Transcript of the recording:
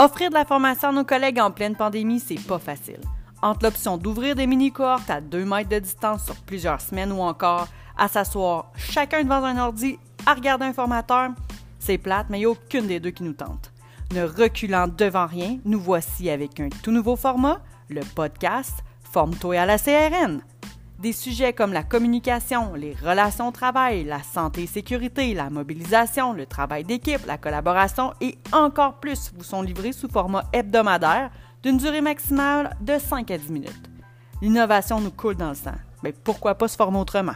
Offrir de la formation à nos collègues en pleine pandémie, c'est pas facile. Entre l'option d'ouvrir des mini-cohortes à 2 mètres de distance sur plusieurs semaines ou encore à s'asseoir chacun devant un ordi à regarder un formateur, c'est plate, mais il n'y a aucune des deux qui nous tente. Ne reculant devant rien, nous voici avec un tout nouveau format, le podcast Forme-toi à la CRN. Des sujets comme la communication, les relations au travail, la santé et sécurité, la mobilisation, le travail d'équipe, la collaboration et encore plus vous sont livrés sous format hebdomadaire d'une durée maximale de 5 à 10 minutes. L'innovation nous coule dans le sang. Mais pourquoi pas se former autrement?